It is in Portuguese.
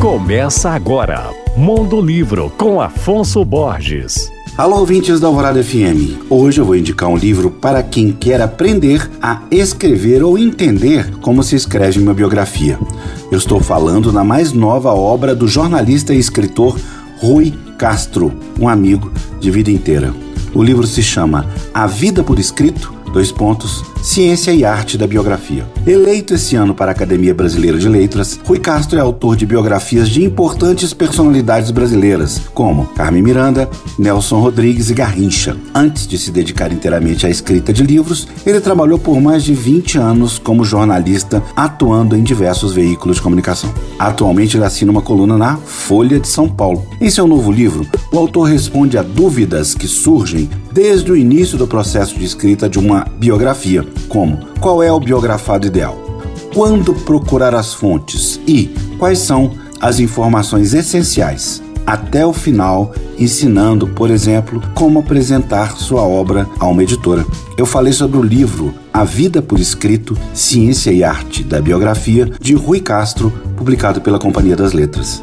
Começa agora, Mundo Livro com Afonso Borges. Alô, ouvintes da Alvorada FM. Hoje eu vou indicar um livro para quem quer aprender a escrever ou entender como se escreve uma biografia. Eu estou falando na mais nova obra do jornalista e escritor Rui Castro, um amigo de vida inteira. O livro se chama A Vida por Escrito Dois pontos. Ciência e Arte da Biografia. Eleito esse ano para a Academia Brasileira de Letras, Rui Castro é autor de biografias de importantes personalidades brasileiras, como Carmen Miranda, Nelson Rodrigues e Garrincha. Antes de se dedicar inteiramente à escrita de livros, ele trabalhou por mais de 20 anos como jornalista, atuando em diversos veículos de comunicação. Atualmente ele assina uma coluna na Folha de São Paulo. Em seu novo livro, o autor responde a dúvidas que surgem desde o início do processo de escrita de uma biografia, como qual é o biografado ideal, quando procurar as fontes e quais são as informações essenciais, até o final, ensinando, por exemplo, como apresentar sua obra a uma editora. Eu falei sobre o livro A Vida por Escrito, Ciência e Arte da Biografia, de Rui Castro, publicado pela Companhia das Letras.